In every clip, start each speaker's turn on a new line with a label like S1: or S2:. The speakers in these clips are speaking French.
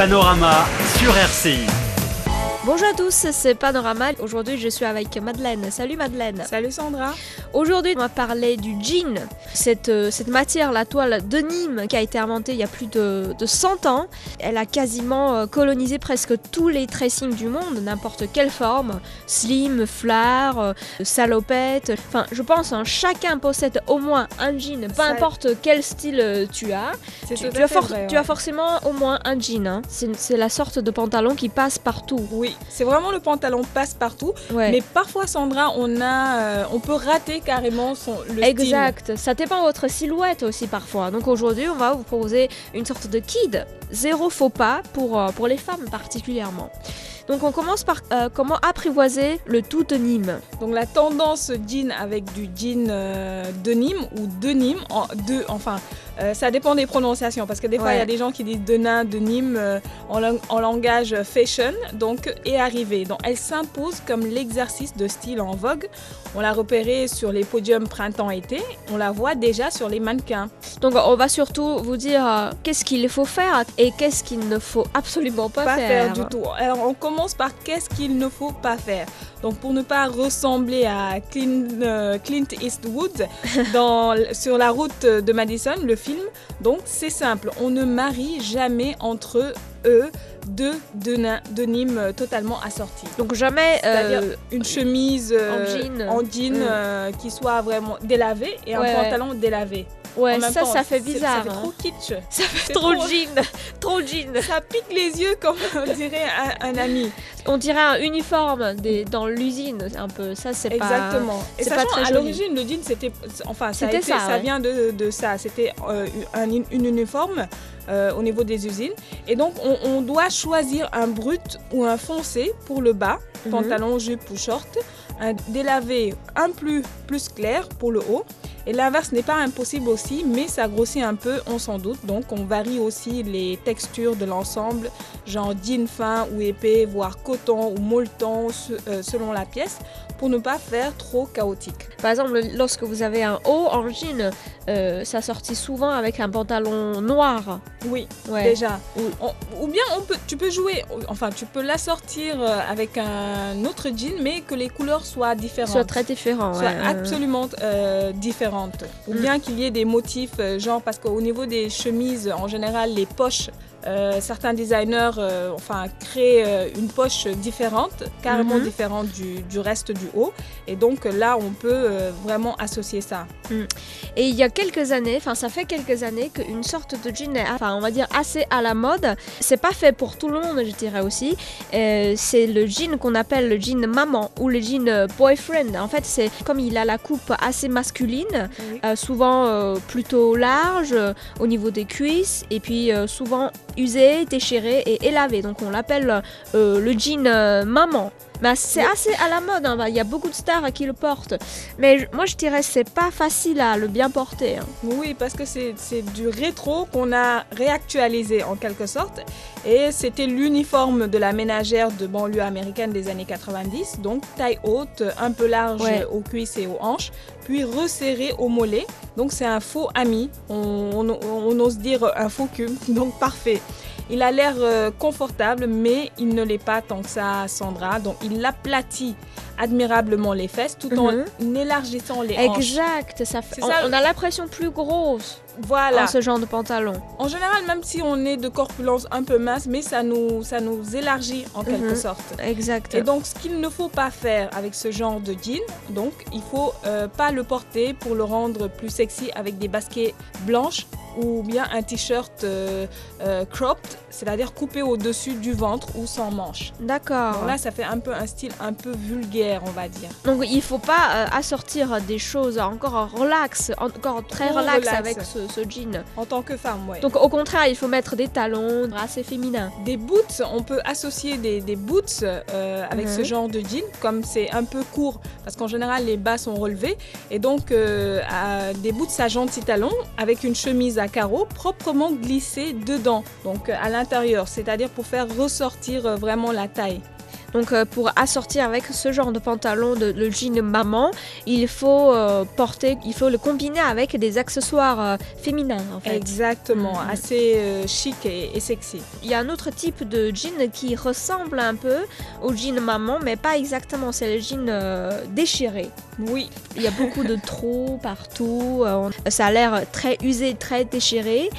S1: Panorama sur RCI.
S2: Bonjour à tous, c'est Panorama. Aujourd'hui, je suis avec Madeleine. Salut Madeleine.
S3: Salut Sandra.
S2: Aujourd'hui, on va parler du jean. Cette, euh, cette matière, la toile de Nîmes, qui a été inventée il y a plus de, de 100 ans. Elle a quasiment euh, colonisé presque tous les tracings du monde, n'importe quelle forme. Slim, flare, euh, salopette. Enfin, je pense, hein, chacun possède au moins un jean, peu
S3: Ça-
S2: importe quel style tu as. Tu, as, tu forcément au moins un jean. hein. C'est la sorte de pantalon qui passe partout.
S3: Oui, c'est vraiment le pantalon passe partout.
S2: Ouais.
S3: Mais parfois, Sandra, on a, euh, on peut rater carrément son le style.
S2: Exact, ça dépend de votre silhouette aussi parfois. Donc aujourd'hui, on va vous proposer une sorte de kid, zéro faux pas pour, euh, pour les femmes particulièrement. Donc on commence par euh, comment apprivoiser le tout de Nîmes.
S3: Donc la tendance jean avec du jean de Nîmes ou de Nîmes, en, de, enfin, euh, ça dépend des prononciations parce que des fois il y a des gens qui disent de nain, de Nîmes euh, en, lang- en langage fashion, donc est arrivée. Donc elle s'impose comme l'exercice de style en vogue. On l'a repérée sur les podiums printemps-été, on la voit déjà sur les mannequins.
S2: Donc on va surtout vous dire euh, qu'est-ce qu'il faut faire et qu'est-ce qu'il ne faut absolument pas,
S3: pas faire. du tout. Alors on commence par qu'est-ce qu'il ne faut pas faire. Donc pour ne pas ressembler à Clint, euh, Clint Eastwood dans, sur la route de Madison, le film, donc c'est simple, on ne marie jamais entre deux de, Nîmes euh, totalement assortis.
S2: Donc jamais euh,
S3: une chemise euh,
S2: en jean.
S3: en jean, euh, qui soit vraiment délavée et
S2: Ouais,
S3: un
S2: ouais.
S3: pantalon délavé.
S2: ouais, ça
S3: temps,
S2: ça fait bizarre.
S3: Ça fait
S2: hein.
S3: trop kitsch.
S2: Ça fait trop
S3: trop-
S2: jean, trop jean.
S3: Ça pique les yeux comme on dirait un- un ami.
S2: On dirait un uniforme des, dans l'usine un peu. Ça c'est pas.
S3: Exactement. Et
S2: c'est pas
S3: sachant,
S2: très
S3: à l'origine, le jean, c'était, enfin, ça, a
S2: C'était
S3: été-
S2: ça,
S3: vient de, de ça. C'était euh, un, une uniforme euh, au niveau des usines. Et donc, on, on doit choisir un brut ou un foncé pour le bas,
S2: Mhm.
S3: pantalon, jupe ou short, un délavé un plus, plus clair pour le haut. Et l'inverse n'est pas impossible aussi, mais ça grossit un peu, on s'en doute. Donc, on varie aussi les textures de l'ensemble, genre jean fin ou épais, voire coton ou molleton, euh, selon la pièce, pour ne pas faire trop chaotique.
S2: Par exemple, lorsque vous avez un haut en jean, euh, ça sortit souvent avec un pantalon noir.
S3: Oui,
S2: Ouais.
S3: déjà. On- ou bien on peut, tu peux jouer, enfin tu peux l'assortir euh, avec un autre jean, mais que les couleurs soient différentes.
S2: Soit très différent.
S3: soient
S2: ouais,
S3: absolument euh, différentes. Ou
S2: Mm.
S3: bien qu'il y ait des motifs, genre parce qu'au niveau des chemises, en général, les poches, euh, certains designers euh, enfin, créent euh, une poche différente, carrément
S2: Mhm.
S3: différente du, du reste du haut. Et donc là, on peut vraiment associer ça.
S2: Et il y a quelques années, enfin ça fait quelques années qu'une sorte de jean est, enfin on va dire assez à la mode. C'est pas fait pour tout le monde, je dirais aussi. C'est le jean qu'on appelle le jean maman ou le jean boyfriend. En fait, c'est comme il a la coupe assez masculine, souvent plutôt large au niveau des cuisses et puis souvent usé, déchiré et élavé. Donc on l'appelle euh, le jean euh, maman. Mais c'est assez à la mode, hein. Bah, il y a beaucoup de stars qui le portent. Mais je- moi je dirais c'est pas facile à le bien porter. hein.
S3: Oui, parce que c'est c'est du rétro qu'on a réactualisé en quelque sorte. Et c'était l'uniforme de la ménagère de banlieue américaine des années 90. Donc taille haute, un peu large
S2: Ouais.
S3: aux cuisses et aux hanches, puis resserré au mollet. Donc c'est un faux ami. On, on- on ose dire un faux cul. Donc parfait. Il a l'air euh, confortable, mais il ne l'est pas tant que ça, Sandra. Donc il aplatit admirablement les fesses tout en élargissant les hanches.
S2: Exact, ça fait, on,
S3: ça.
S2: on a l'impression plus grosse
S3: Voilà.
S2: en ce genre de pantalon.
S3: En général, même si on est de corpulence un peu mince, mais ça nous, ça nous élargit en quelque
S2: Mhm.
S3: sorte.
S2: Exact.
S3: Et donc, ce qu'il ne faut pas faire avec ce genre de jean, donc, il faut euh, pas le porter pour le rendre plus sexy avec des baskets blanches ou bien un t-shirt euh, euh, cropped, c'est-à-dire coupé au-dessus du ventre ou sans manches.
S2: D'accord.
S3: Là, ça fait un peu un style un peu vulgaire, on va dire.
S2: Donc il faut pas euh, assortir des choses encore relax, encore très relax,
S3: relax.
S2: avec ce, ce jean.
S3: En tant que femme, ouais.
S2: Donc au contraire, il faut mettre des talons assez féminins.
S3: Des boots, on peut associer des, des boots avec
S2: Mhm.
S3: ce genre de jean, comme c'est un peu court, parce qu'en général les bas sont relevés, et donc à- des boots à gentil talon avec une chemise à carreaux proprement glissée dedans, donc euh, à l'intérieur, c'est-à-dire pour faire ressortir euh, vraiment la taille.
S2: Donc euh, pour assortir avec ce genre de pantalon, de, le jean maman, il faut euh, porter, il faut le combiner avec des accessoires euh, féminins en fait.
S3: Exactement,
S2: Mhm.
S3: assez chic et, et sexy.
S2: Il y a un autre type de jean qui ressemble un peu au jean maman, mais pas exactement. C'est le jean euh, déchiré.
S3: Oui,
S2: Il y a beaucoup de trous partout. euh, ça a l'air très usé, très déchiré.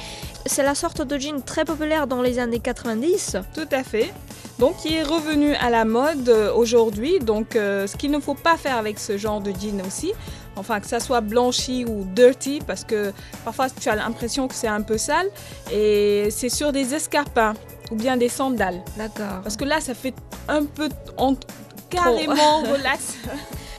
S2: C'est la sorte de jean très populaire dans les années 90.
S3: tout à fait. Donc, il est revenu à la mode euh, aujourd'hui. Donc, euh, ce qu'il ne faut pas faire avec ce genre de jean aussi, enfin que ça soit blanchi ou dirty, parce que parfois tu as l'impression que c'est un peu sale, et c'est sur des escarpins ou bien des sandales.
S2: D'accord.
S3: Parce que là, ça fait un peu en- carrément relax.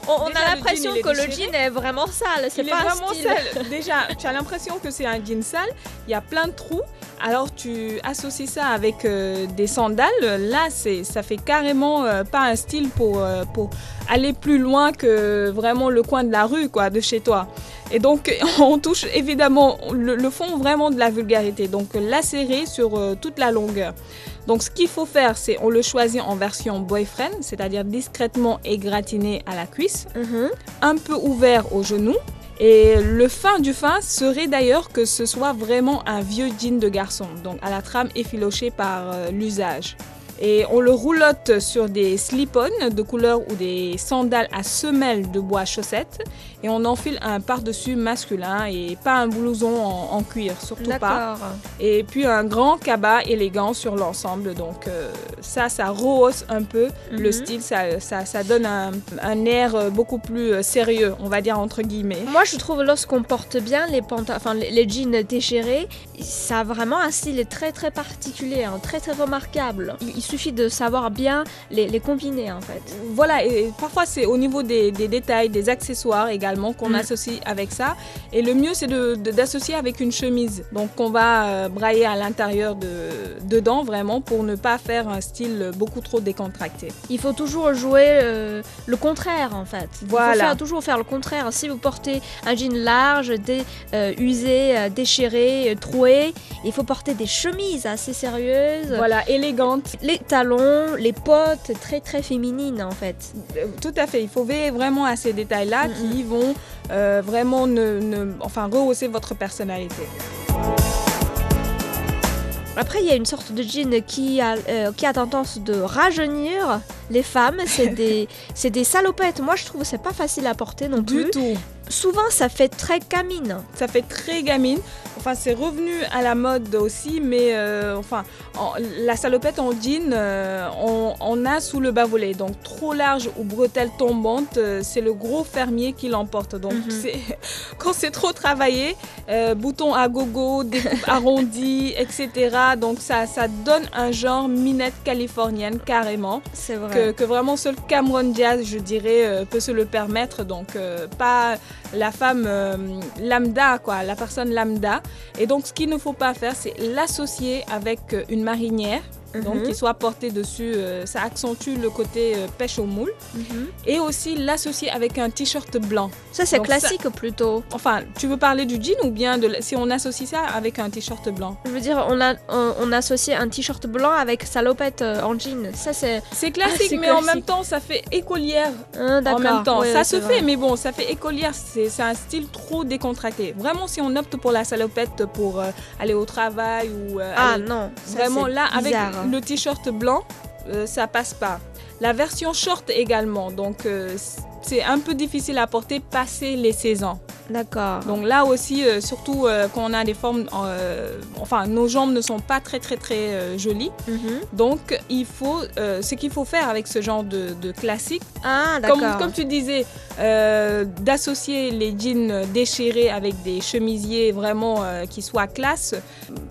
S2: On,
S3: Déjà,
S2: a l'impression que le jean est vraiment sale. C'est
S3: Il est
S2: pas un
S3: vraiment
S2: style.
S3: sale. Déjà, tu as l'impression que c'est un jean sale. Il y a plein de trous. Alors tu associes ça avec euh, des sandales. Là, c'est, ça fait carrément euh, pas un style pour, euh, pour aller plus loin que vraiment le coin de la rue, quoi, de chez toi. Et donc, on touche évidemment le, le fond vraiment de la vulgarité. Donc, lacéré sur toute la longueur. Donc, ce qu'il faut faire, c'est on le choisit en version boyfriend, c'est-à-dire discrètement égratigné à la cuisse
S2: Mhm.
S3: un peu ouvert au genou. Et le fin du fin serait d'ailleurs que ce soit vraiment un vieux jean de garçon, donc à la trame effilochée par euh, l'usage. Et on le roulotte sur des slip-on de couleur ou des sandales à semelles de bois chaussettes. Et on enfile un par-dessus masculin et pas un blouson en, en cuir, surtout pas. Et puis un grand cabas élégant sur l'ensemble. Donc euh, ça, ça rehausse un peu le
S2: Mhm.
S3: style, ça, ça, ça donne un, un air euh, beaucoup plus euh, sérieux, on va dire entre guillemets.
S2: Moi, je trouve lorsqu'on porte bien les enfin jeans déchirés, ça a vraiment un style très très particulier, hein, très très remarquable. Il suffit de savoir bien les, les combiner en fait.
S3: Voilà, et parfois c'est au niveau des, des détails, des accessoires également qu'on
S2: Mm.
S3: associe avec ça. Et le mieux c'est de- de- d'associer avec une chemise. Donc on va euh, brailler à l'intérieur de, dedans vraiment pour ne pas faire un style beaucoup trop décontracté.
S2: Il faut toujours jouer euh, le contraire en fait. Il
S3: Voilà.
S2: faut faire- toujours faire le contraire. Si vous portez un jean large, dé- euh, usé, déchiré, troué, il faut porter des chemises assez sérieuses.
S3: Voilà, élégante.
S2: Les talons, les potes, très très féminines en fait.
S3: Euh, Tout à fait, il faut veiller vraiment à ces détails-là
S2: Mm,
S3: qui vont euh, vraiment ne, ne- enfin, rehausser votre personnalité.
S2: Après, il y a une sorte de jean qui a, euh, qui a tendance de rajeunir les femmes. C'est des, c'est des salopettes. Moi, je trouve que c'est pas facile à porter non
S3: Du
S2: plus.
S3: tout.
S2: Souvent, ça fait très camine.
S3: Ça fait très gamine. Enfin, c'est revenu à la mode aussi, mais euh, enfin, en- la salopette en jean, euh, on, on a sous le bas-volet. Donc, trop large ou bretelle tombante, euh, c'est le gros fermier qui l'emporte. Donc,
S2: Mhm.
S3: quand c'est trop travaillé, boutons à gogo, découpe arrondie, etc. Donc, ça, ça donne un genre minette californienne carrément.
S2: C'est vrai.
S3: que, que vraiment seul Cameron Jazz, je dirais, peut se le permettre. Donc, pas la femme lambda, quoi, la personne lambda. Et donc, ce qu'il ne faut pas faire, c'est l'associer avec une marinière. Donc,
S2: Mhm.
S3: qui soit portée dessus, euh, ça accentue le côté euh, pêche au moule.
S2: Mhm.
S3: Et aussi l'associer avec un t-shirt blanc.
S2: Ça, c'est
S3: ça-
S2: classique plutôt.
S3: Enfin, tu veux parler du jean ou bien de, si on associe ça avec un t-shirt blanc?
S2: Je veux dire, on, a, on, on associe un t-shirt blanc avec salopette euh, en jean. Ça, c'est.
S3: C'est classique,
S2: c'est
S3: mais en même temps, ça fait écolière
S2: Hein,
S3: en même temps.
S2: Ouais,
S3: ça se fait, mais bon, ça fait écolière. C'est c'est un style trop décontracté. Vraiment, si on opte pour la salopette pour euh, aller au travail ou euh,
S2: Ah
S3: aller-
S2: non. ça,
S3: vraiment
S2: c'est
S3: là, avec
S2: bizarre.
S3: Le t-shirt blanc, euh, ça passe pas. La version short également, donc euh, c'est un peu difficile à porter passé les 16 ans.
S2: D'accord.
S3: Donc là aussi, euh, surtout euh, quand on a des formes, euh, enfin nos jambes ne sont pas très très très euh, jolies.
S2: Mhm.
S3: Donc il faut, ce qu'il faut faire avec ce genre de, de classique,
S2: Ah, d'accord.
S3: comme, comme tu disais, d'associer les jeans déchirés avec des chemisiers vraiment qui soient classe.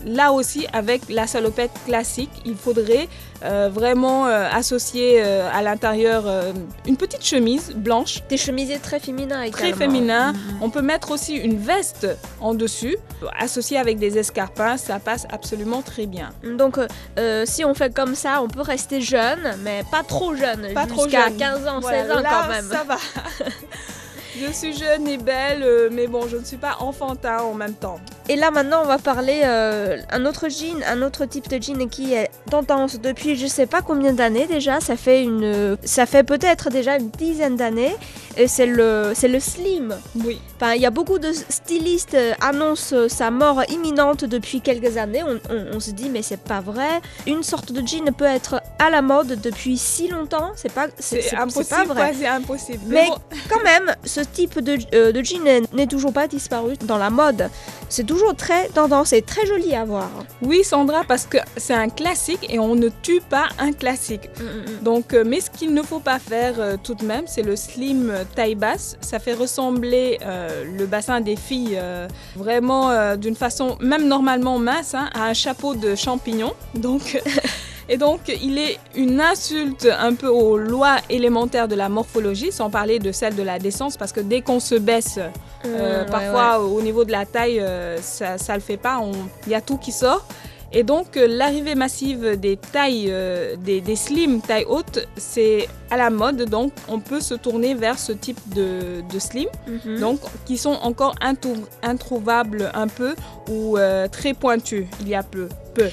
S3: Là aussi, avec la salopette classique, il faudrait euh, vraiment euh, associer euh, à l'intérieur euh, une petite chemise blanche,
S2: Des chemisiers très féminins également.
S3: très féminin.
S2: Mhm.
S3: On peut mettre aussi une veste en dessus, associée avec des escarpins, ça passe absolument très bien.
S2: Donc, si on fait comme ça, on peut rester jeune, mais pas trop jeune.
S3: Pas trop
S2: jusqu'à
S3: jeune.
S2: 15 ans,
S3: Voilà,
S2: 16 ans
S3: là,
S2: quand même.
S3: Ça va. je suis jeune et belle, euh, mais bon, je ne suis pas enfantin en même temps.
S2: Et là maintenant on va parler euh, un autre jean, un autre type de jean qui est tendance depuis je sais pas combien d'années déjà. Ça fait peut-être déjà une dizaine d'années. Et c'est le, c'est le slim.
S3: Oui.
S2: Enfin, il y a beaucoup de stylistes euh, annoncent euh, sa mort imminente depuis quelques années. On, on- on se dit mais c'est pas vrai. Une sorte de jean peut être à la mode depuis si longtemps. C'est pas, c'est,
S3: impossible,
S2: c'est pas vrai.
S3: c'est impossible.
S2: Mais
S3: bon,
S2: quand même, ce type de, euh, de jean n'est- toujours pas disparu dans la mode. C'est toujours très tendance et très joli à voir.
S3: oui, Sandra, parce que c'est un classique et on ne tue pas un classique. Donc, euh, mais ce qu'il ne faut pas faire euh, tout de même, c'est le slim taille basse. Ça fait ressembler euh, le bassin des filles euh, vraiment euh, d'une façon, même normalement mince, hein, à un chapeau de champignon. Donc, et donc, il est une insulte un peu aux lois élémentaires de la morphologie, sans parler de celle de la décence, parce que dès qu'on se baisse, euh,
S2: Mm, ouais,
S3: parfois au niveau de la taille, euh, ça, ça le fait pas. Il y a tout qui sort. Et donc euh, l'arrivée massive des tailles, euh, des, des slim taille haute, c'est à la mode. Donc on peut se tourner vers ce type de, de slim.
S2: Mhm.
S3: donc qui sont encore introuvables un peu ou euh, très pointus. Il y a peu, peu.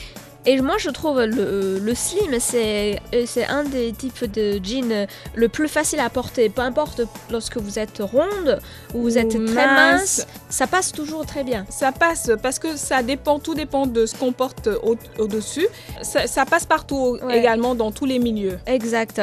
S2: Et moi, je trouve le, le slim, c'est euh, c'est un des types de jeans le plus facile à porter. Peu importe lorsque vous êtes ronde ou vous
S3: Ou
S2: êtes très
S3: mince.
S2: ça passe toujours très bien.
S3: Ça passe parce que ça dépend, tout dépend de ce qu'on porte au- au-dessus. ça, ça passe partout
S2: Ouais.
S3: également dans tous les milieux.
S2: Exact.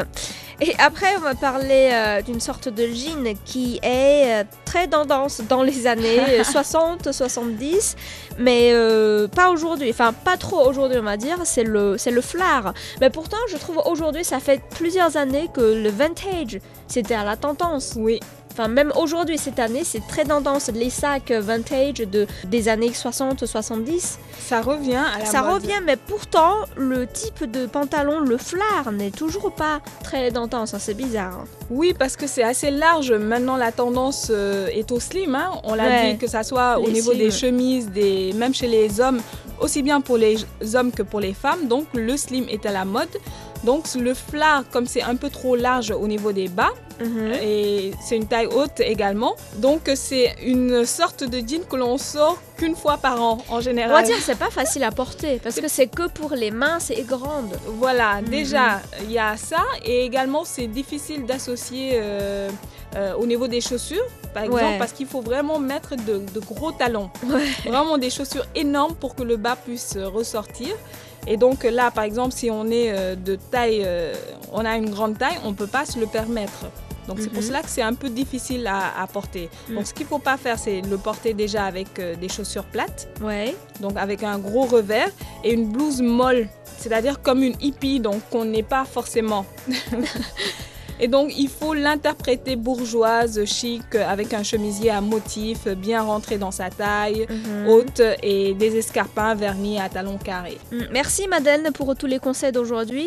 S2: Et après, on va parler euh, d'une sorte de jean qui est euh, très tendance dans les années 60-70, mais euh, pas aujourd'hui, enfin pas trop aujourd'hui on va dire, c'est le, c'est le flare. Mais pourtant, je trouve aujourd'hui, ça fait plusieurs années que le vintage, c'était à la tendance.
S3: Oui,
S2: Enfin, même aujourd'hui, cette année, c'est très tendance. Les sacs vintage de, des années 60-70,
S3: ça revient à la
S2: ça
S3: mode.
S2: revient, mais pourtant, le type de pantalon, le flare, n'est toujours pas très tendance. hein, c'est bizarre. hein.
S3: Oui, parce que c'est assez large. Maintenant, la tendance euh, est au slim. hein. On l'a
S2: Ouais.
S3: dit que ça soit au niveau des chemises, des... même chez les hommes, aussi bien pour les hommes que pour les femmes. Donc, le slim est à la mode. Donc, le flare, comme c'est un peu trop large au niveau des bas,
S2: Mhm.
S3: et c'est une taille haute également. Donc, c'est une sorte de jean que l'on sort qu'une fois par an en
S2: On
S3: général.
S2: va dire, c'est pas facile à porter parce que c'est que pour les minces et grandes.
S3: Voilà,
S2: Mhm.
S3: déjà, il y a ça. Et également, c'est difficile d'associer euh, euh, au niveau des chaussures, par exemple,
S2: Ouais.
S3: parce qu'il faut vraiment mettre de, de gros talons.
S2: Ouais.
S3: Vraiment des chaussures énormes pour que le bas puisse euh, ressortir. Et donc là, par exemple, si on est de taille, on a une grande taille, on ne peut pas se le permettre. Donc c'est pour
S2: Mhm.
S3: cela que c'est un peu difficile à, à porter.
S2: Mhm.
S3: Donc ce qu'il ne faut pas faire, c'est le porter déjà avec euh, des chaussures plates
S2: Ouais.
S3: donc avec un gros revers et une blouse molle, c'est-à-dire comme une hippie, donc qu'on n'est pas forcément. et donc il faut l'interpréter bourgeoise, chic, avec un chemisier à motif bien rentré dans sa taille,
S2: Mhm.
S3: haute et des escarpins vernis à talons carrés.
S2: Mm. Merci Madeleine pour tous les conseils d'aujourd'hui.